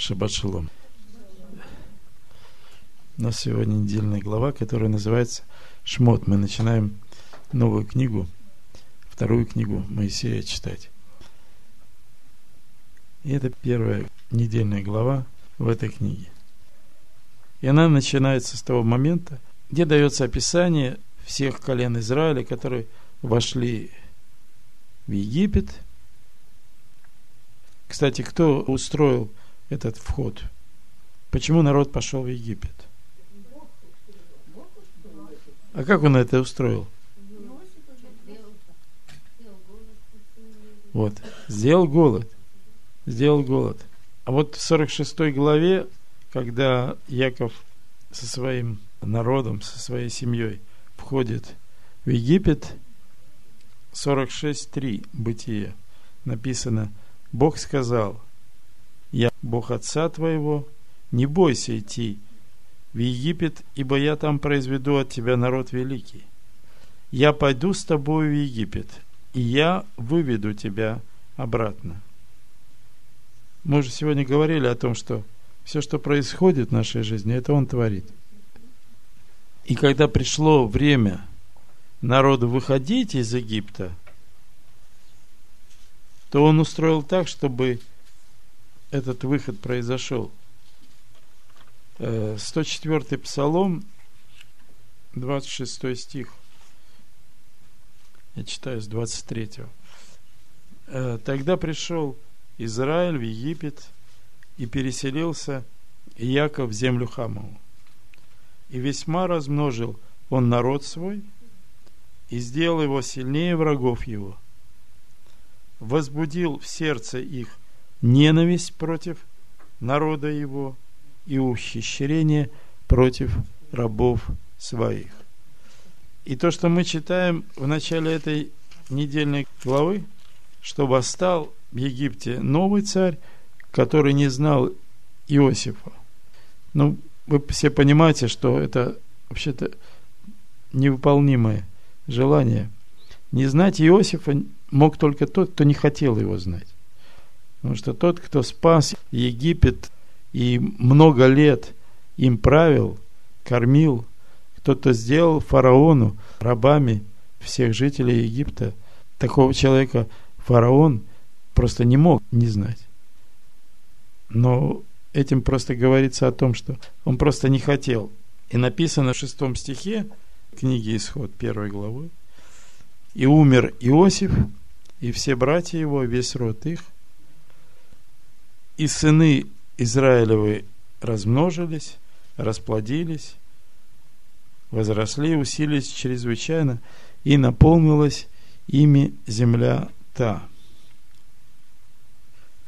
Шаббат шалом. У нас сегодня недельная глава, которая называется Шмот. Мы начинаем новую книгу, вторую книгу Моисея читать. И это первая недельная глава в этой книге. И она начинается с того момента, где дается описание всех колен Израиля, которые вошли в Египет. Кстати, кто устроил этот вход? Почему народ пошел в Египет? А как он это устроил? Вот. Сделал голод. Сделал голод. А вот в 46 главе, когда Яков со своим народом, со своей семьей входит в Египет, 46.3 Бытие написано, Бог сказал, я Бог Отца твоего, не бойся идти в Египет, ибо я там произведу от тебя народ великий. Я пойду с тобою в Египет, и я выведу тебя обратно. Мы уже сегодня говорили о том, что все, что происходит в нашей жизни, это Он творит. И когда пришло время народу выходить из Египта, то Он устроил так, чтобы этот выход произошел. 104 э, Псалом, 26 стих. Я читаю с 23. Э, Тогда пришел Израиль в Египет и переселился Яков в землю Хамову. И весьма размножил он народ свой и сделал его сильнее врагов его. Возбудил в сердце их ненависть против народа его и ухищрение против рабов своих. И то, что мы читаем в начале этой недельной главы, что восстал в Египте новый царь, который не знал Иосифа. Ну, вы все понимаете, что это вообще-то невыполнимое желание. Не знать Иосифа мог только тот, кто не хотел его знать. Потому что тот, кто спас Египет и много лет им правил, кормил, кто-то сделал фараону рабами всех жителей Египта, такого человека фараон просто не мог не знать. Но этим просто говорится о том, что он просто не хотел. И написано в шестом стихе книги Исход первой главы, «И умер Иосиф, и все братья его, весь род их, и сыны Израилевы размножились, расплодились, возросли, усилились чрезвычайно, и наполнилась ими земля та».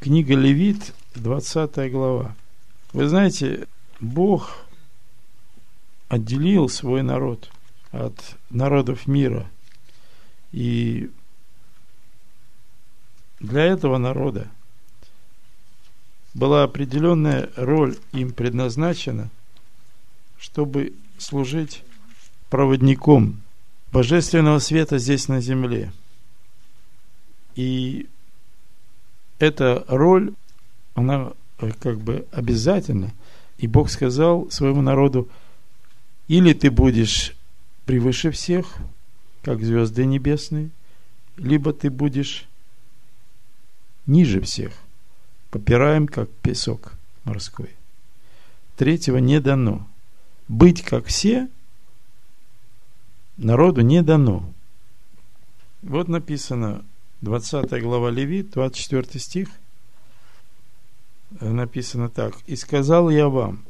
Книга Левит, 20 глава. Вы знаете, Бог отделил свой народ от народов мира. И для этого народа была определенная роль им предназначена, чтобы служить проводником божественного света здесь на земле. И эта роль, она э, как бы обязательна. И Бог сказал своему народу, или ты будешь превыше всех, как звезды небесные, либо ты будешь ниже всех, попираем, как песок морской. Третьего не дано. Быть как все народу не дано. Вот написано 20 глава Левит, 24 стих, написано так. «И сказал я вам,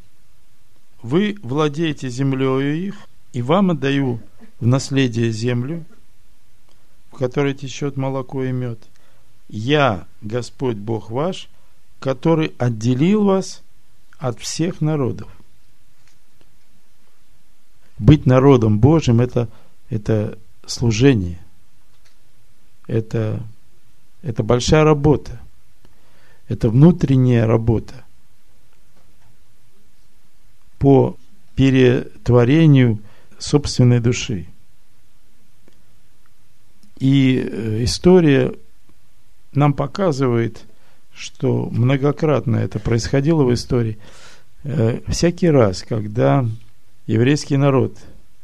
вы владеете землею их, и вам отдаю в наследие землю, в которой течет молоко и мед. Я, Господь Бог ваш, который отделил вас от всех народов. Быть народом Божьим это, это служение – это, это большая работа. Это внутренняя работа по перетворению собственной души. И э, история нам показывает, что многократно это происходило в истории. Э, всякий раз, когда еврейский народ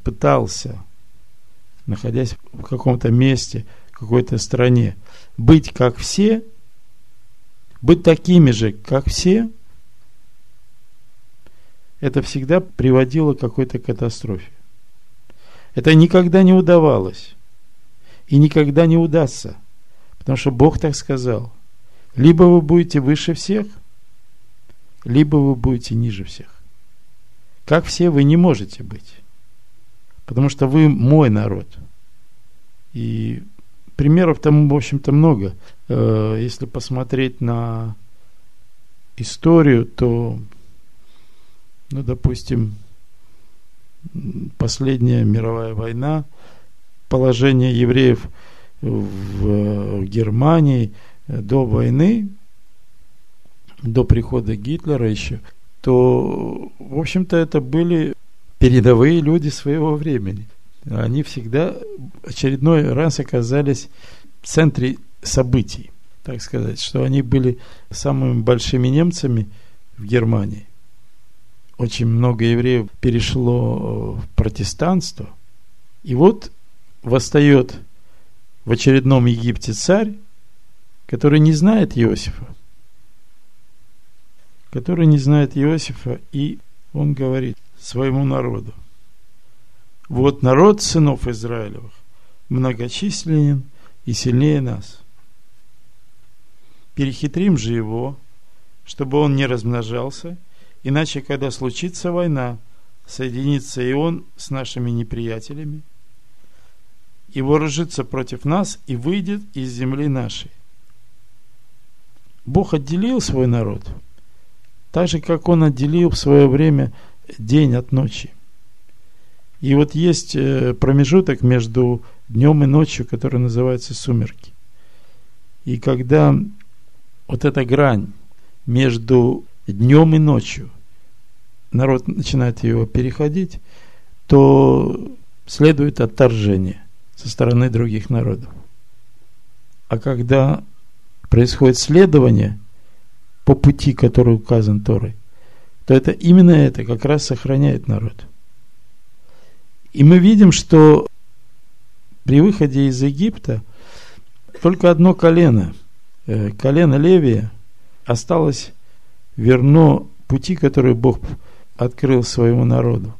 пытался, находясь в каком-то месте, в какой-то стране, быть как все, быть такими же, как все, это всегда приводило к какой-то катастрофе. Это никогда не удавалось. И никогда не удастся. Потому что Бог так сказал. Либо вы будете выше всех, либо вы будете ниже всех. Как все вы не можете быть. Потому что вы мой народ. И примеров там, в общем-то, много. Э, если посмотреть на историю, то, ну, допустим, последняя мировая война, положение евреев в Германии до войны, до прихода Гитлера еще, то, в общем-то, это были передовые люди своего времени. Они всегда очередной раз оказались в центре событий, так сказать, что они были самыми большими немцами в Германии. Очень много евреев перешло в протестанство. И вот восстает в очередном Египте царь, который не знает Иосифа, который не знает Иосифа, и он говорит своему народу, вот народ сынов Израилевых многочисленен и сильнее нас. Перехитрим же его, чтобы он не размножался, иначе, когда случится война, соединится и он с нашими неприятелями – и вооружится против нас и выйдет из земли нашей. Бог отделил свой народ, так же, как Он отделил в свое время день от ночи. И вот есть э, промежуток между днем и ночью, который называется сумерки. И когда вот эта грань между днем и ночью, народ начинает его переходить, то следует отторжение со стороны других народов. А когда происходит следование по пути, который указан Торой, то это именно это как раз сохраняет народ. И мы видим, что при выходе из Египта только одно колено, э, колено Левия, осталось верно пути, которые Бог открыл своему народу.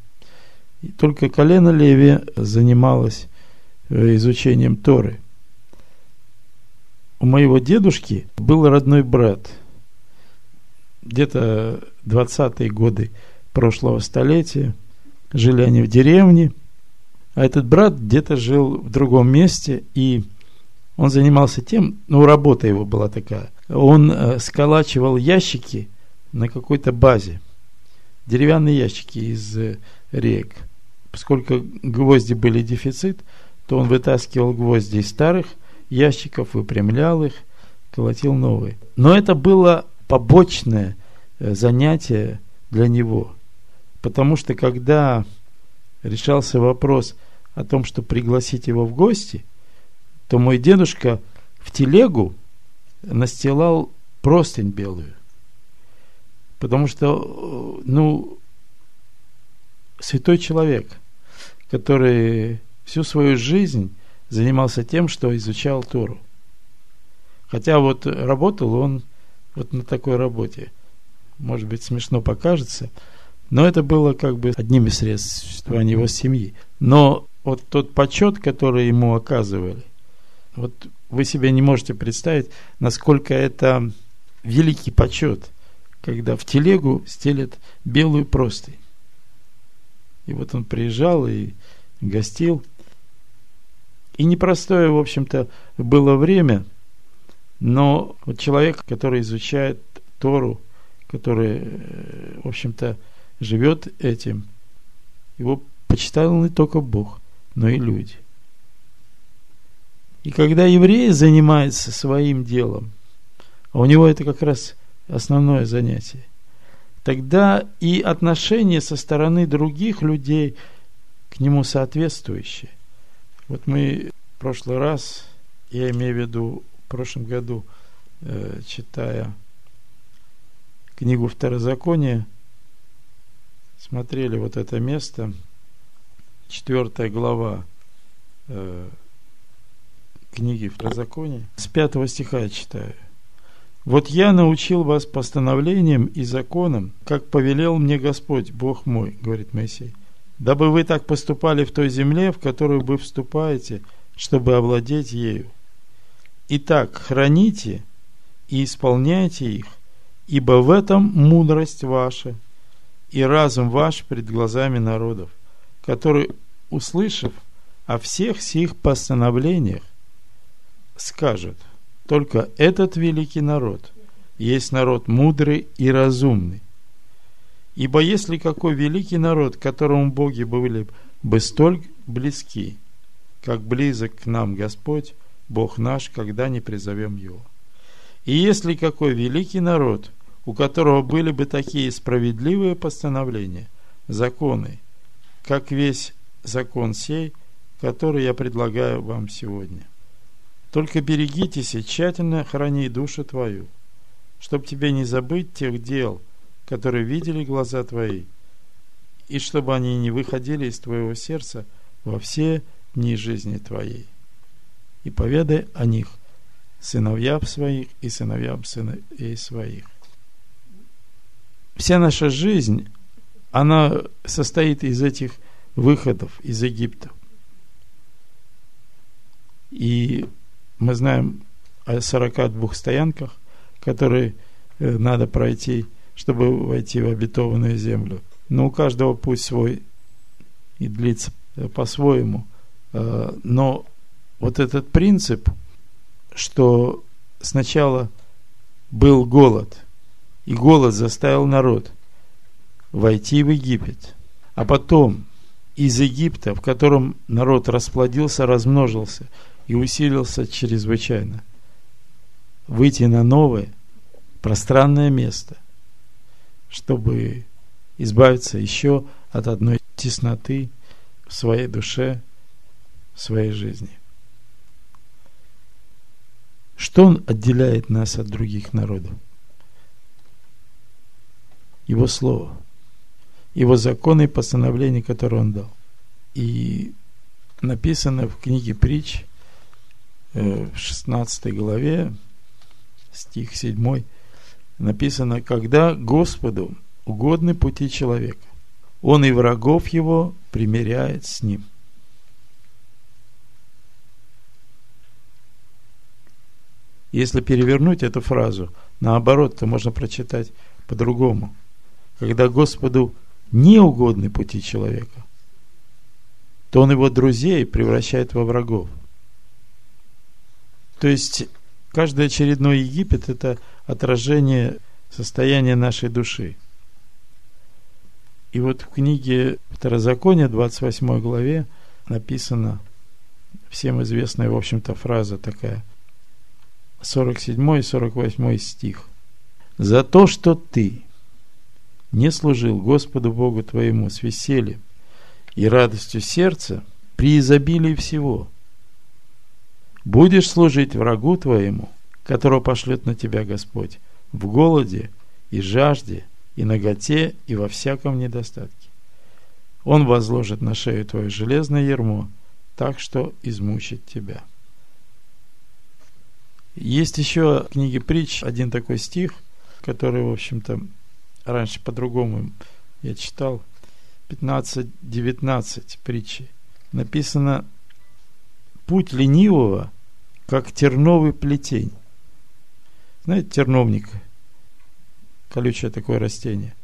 И только колено Левия занималось Э, изучением Торы. У моего дедушки был родной брат. Где-то 20-е годы прошлого столетия. Жили они в деревне. А этот брат где-то жил в другом месте. И он занимался тем, ну, работа его была такая. Он э, сколачивал ящики на какой-то базе. Деревянные ящики из э, рек. Поскольку гвозди были дефицит – то он вытаскивал гвозди из старых ящиков, выпрямлял их, колотил новые. Но это было побочное э, занятие для него. Потому что когда решался вопрос о том, что пригласить его в гости, то мой дедушка в телегу настилал простынь белую. Потому что, э, ну, святой человек, который всю свою жизнь занимался тем, что изучал Тору. Хотя вот работал он вот на такой работе. Может быть, смешно покажется, но это было как бы одним из средств существования его семьи. Но вот тот почет, который ему оказывали, вот вы себе не можете представить, насколько это великий почет, когда в телегу стелят белую простынь. И вот он приезжал и гостил – и непростое, в общем-то, было время, но вот человек, который изучает Тору, который, э, в общем-то, живет этим, его почитал не только Бог, но и люди. И когда еврей занимается своим делом, а у него это как раз основное занятие, тогда и отношение со стороны других людей к нему соответствующее. Вот мы в прошлый раз, я имею в виду в прошлом году, э, читая книгу Второзакония, смотрели вот это место, четвертая глава э, книги Второзакония, с пятого стиха я читаю. «Вот я научил вас постановлениям и законам, как повелел мне Господь, Бог мой, — говорит Моисей, — дабы вы так поступали в той земле, в которую вы вступаете, чтобы овладеть ею. Итак, храните и исполняйте их, ибо в этом мудрость ваша и разум ваш пред глазами народов, который, услышав о всех сих постановлениях, скажет, только этот великий народ есть народ мудрый и разумный. Ибо если какой великий народ, которому боги были бы столь близки, как близок к нам Господь, Бог наш, когда не призовем Его. И если какой великий народ, у которого были бы такие справедливые постановления, законы, как весь закон сей, который я предлагаю вам сегодня – только берегитесь и тщательно храни душу твою, чтоб тебе не забыть тех дел, которые видели глаза твои, и чтобы они не выходили из твоего сердца во все дни жизни твоей. И поведай о них сыновьям своих и сыновьям сыновей своих. Вся наша жизнь, она состоит из этих выходов из Египта. И мы знаем о 42 стоянках, которые э, надо пройти, чтобы войти в обетованную землю. Но у каждого путь свой и длится по-своему. Э, но вот этот принцип, что сначала был голод, и голод заставил народ войти в Египет, а потом из Египта, в котором народ расплодился, размножился – и усилился чрезвычайно. Выйти на новое, пространное место, чтобы избавиться еще от одной тесноты в своей душе, в своей жизни. Что он отделяет нас от других народов? Его Слово, Его законы и постановления, которые Он дал. И написано в книге притч – Э, в 16 главе, стих 7, написано, когда Господу угодны пути человека, он и врагов его примиряет с ним. Если перевернуть эту фразу, наоборот, то можно прочитать по-другому. Когда Господу не угодны пути человека, то он его друзей превращает во врагов. То есть каждый очередной Египет – это отражение состояния нашей души. И вот в книге Второзакония, 28 главе, написана всем известная, в общем-то, фраза такая, 47 и 48 стих. «За то, что ты не служил Господу Богу твоему с весельем и радостью сердца при изобилии всего – Будешь служить врагу твоему, которого пошлет на тебя Господь, в голоде и жажде, и наготе, и во всяком недостатке. Он возложит на шею твое железное ермо, так что измучит тебя. Есть еще в книге притч один такой стих, который, в общем-то, раньше по-другому я читал, 15-19 притчи. Написано, путь ленивого как терновый плетень. Знаете, терновник, колючее такое растение.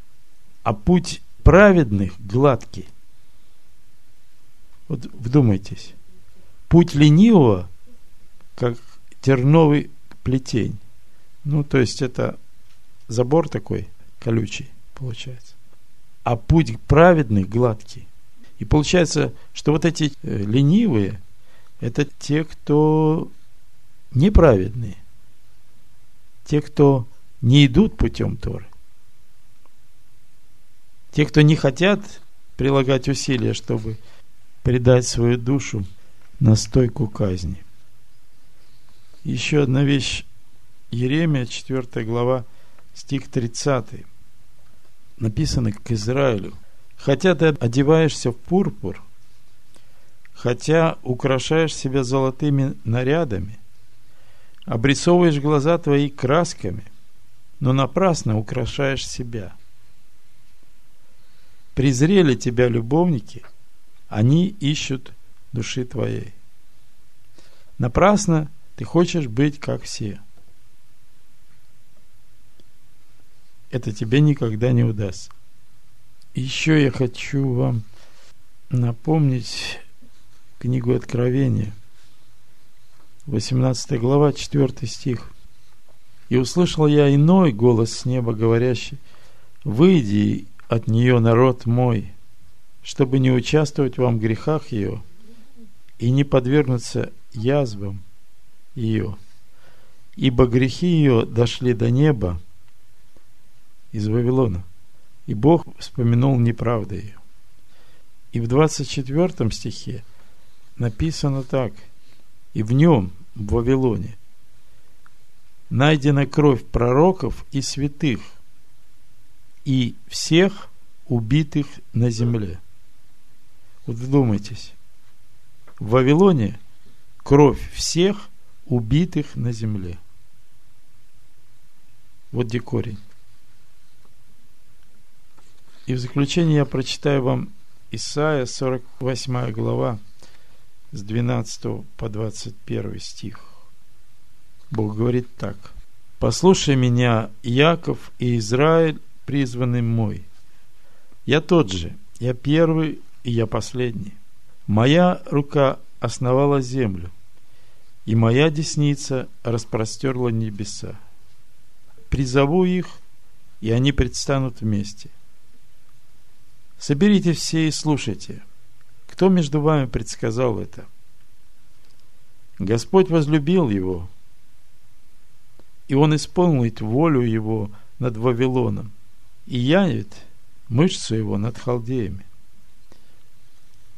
А путь праведных гладкий. Вот вдумайтесь. Путь ленивого, как терновый плетень. Ну, то есть это забор такой колючий получается. А путь праведный гладкий. И получается, что вот эти э, ленивые, это те, кто неправедные, те, кто не идут путем Торы, те, кто не хотят прилагать усилия, чтобы предать свою душу на стойку казни. Еще одна вещь Еремия, 4 глава, стих 30. Написано к Израилю. «Хотя ты одеваешься в пурпур, хотя украшаешь себя золотыми нарядами, обрисовываешь глаза твои красками, но напрасно украшаешь себя. Презрели тебя любовники, они ищут души твоей. Напрасно ты хочешь быть как все. Это тебе никогда не удастся. Еще я хочу вам напомнить книгу Откровения, 18 глава, 4 стих. «И услышал я иной голос с неба, говорящий, «Выйди от нее, народ мой, чтобы не участвовать вам в грехах ее и не подвергнуться язвам ее, ибо грехи ее дошли до неба из Вавилона, и Бог вспомянул неправды ее». И в 24 стихе – написано так. И в нем, в Вавилоне, найдена кровь пророков и святых, и всех убитых на земле. Вот вдумайтесь. В Вавилоне кровь всех убитых на земле. Вот где корень. И в заключение я прочитаю вам Исаия, 48 глава, с 12 по 21 стих. Бог говорит так. «Послушай меня, Яков и Израиль, призванный мой. Я тот же, я первый и я последний. Моя рука основала землю, и моя десница распростерла небеса. Призову их, и они предстанут вместе. Соберите все и слушайте – кто между вами предсказал это? Господь возлюбил его, и он исполнит волю его над Вавилоном, и явит мышцу его над халдеями.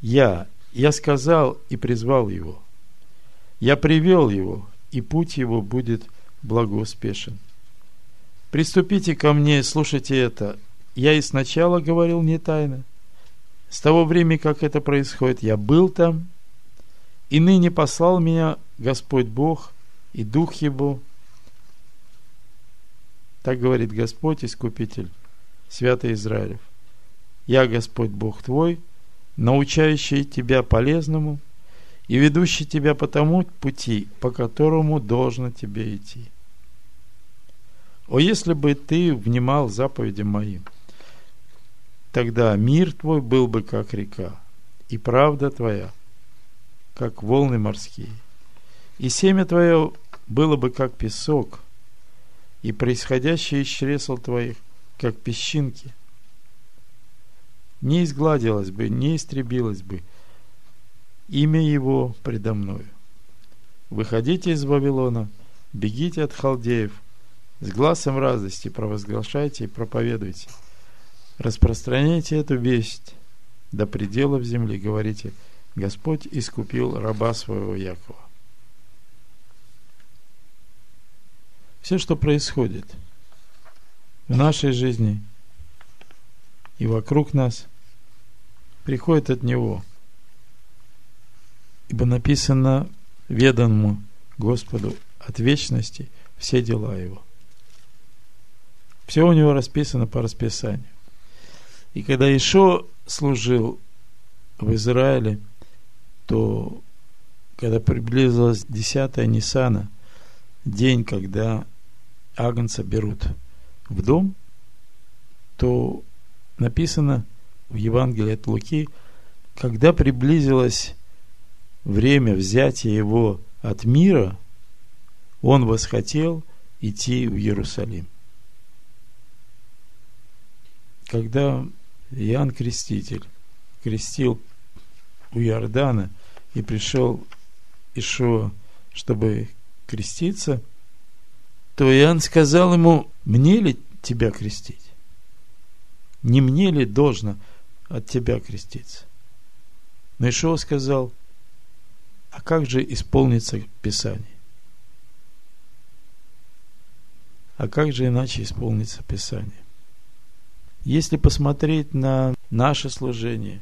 Я, я сказал и призвал его. Я привел его, и путь его будет благоуспешен. Приступите ко мне, слушайте это. Я и сначала говорил не тайно – с того времени, как это происходит, я был там, и ныне послал меня Господь Бог и Дух Его. Так говорит Господь, Искупитель, Святый Израилев. Я Господь Бог твой, научающий тебя полезному и ведущий тебя по тому пути, по которому должно тебе идти. О, если бы ты внимал заповедям моим – Тогда мир твой был бы как река, и правда твоя, как волны морские. И семя твое было бы как песок, и происходящее из чресл твоих, как песчинки. Не изгладилось бы, не истребилось бы имя его предо мною. Выходите из Вавилона, бегите от халдеев, с глазом радости провозглашайте и проповедуйте – Распространяйте эту весть до пределов земли. Говорите, Господь искупил раба своего Якова. Все, что происходит в нашей жизни и вокруг нас, приходит от Него. Ибо написано веданому Господу от вечности все дела Его. Все у Него расписано по расписанию. И когда Ишо служил в Израиле, то когда приблизилась десятая Нисана, день, когда Агнца берут в дом, то написано в Евангелии от Луки, когда приблизилось время взятия его от мира, он восхотел идти в Иерусалим. Когда Иоанн Креститель крестил у Иордана и пришел Ишуа, чтобы креститься, то Иоанн сказал ему, мне ли тебя крестить? Не мне ли должно от тебя креститься? Но Ишуа сказал, а как же исполнится Писание? А как же иначе исполнится Писание? Если посмотреть на наше служение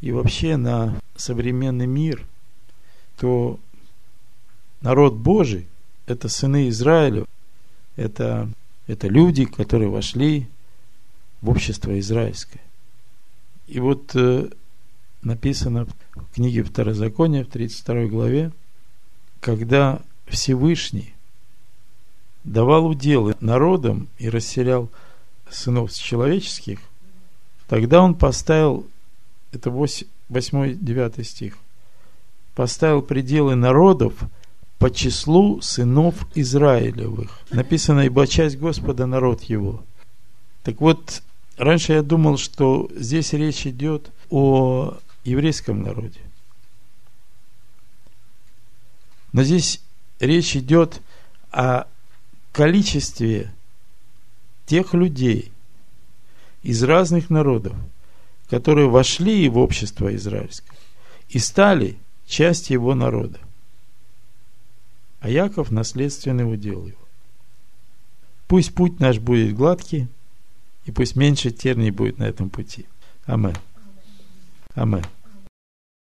и вообще на современный мир, то народ Божий – это сыны Израиля, это, это люди, которые вошли в общество израильское. И вот э, написано в книге Второзакония в 32 главе, когда Всевышний давал уделы народам и расселял сынов человеческих, тогда он поставил, это 8-9 стих, поставил пределы народов по числу сынов Израилевых. Написано, ибо часть Господа народ его. Так вот, раньше я думал, что здесь речь идет о еврейском народе. Но здесь речь идет о количестве тех людей из разных народов, которые вошли в общество израильское и стали частью его народа. А Яков наследственный удел его. Пусть путь наш будет гладкий, и пусть меньше терний будет на этом пути. Аминь. Аминь.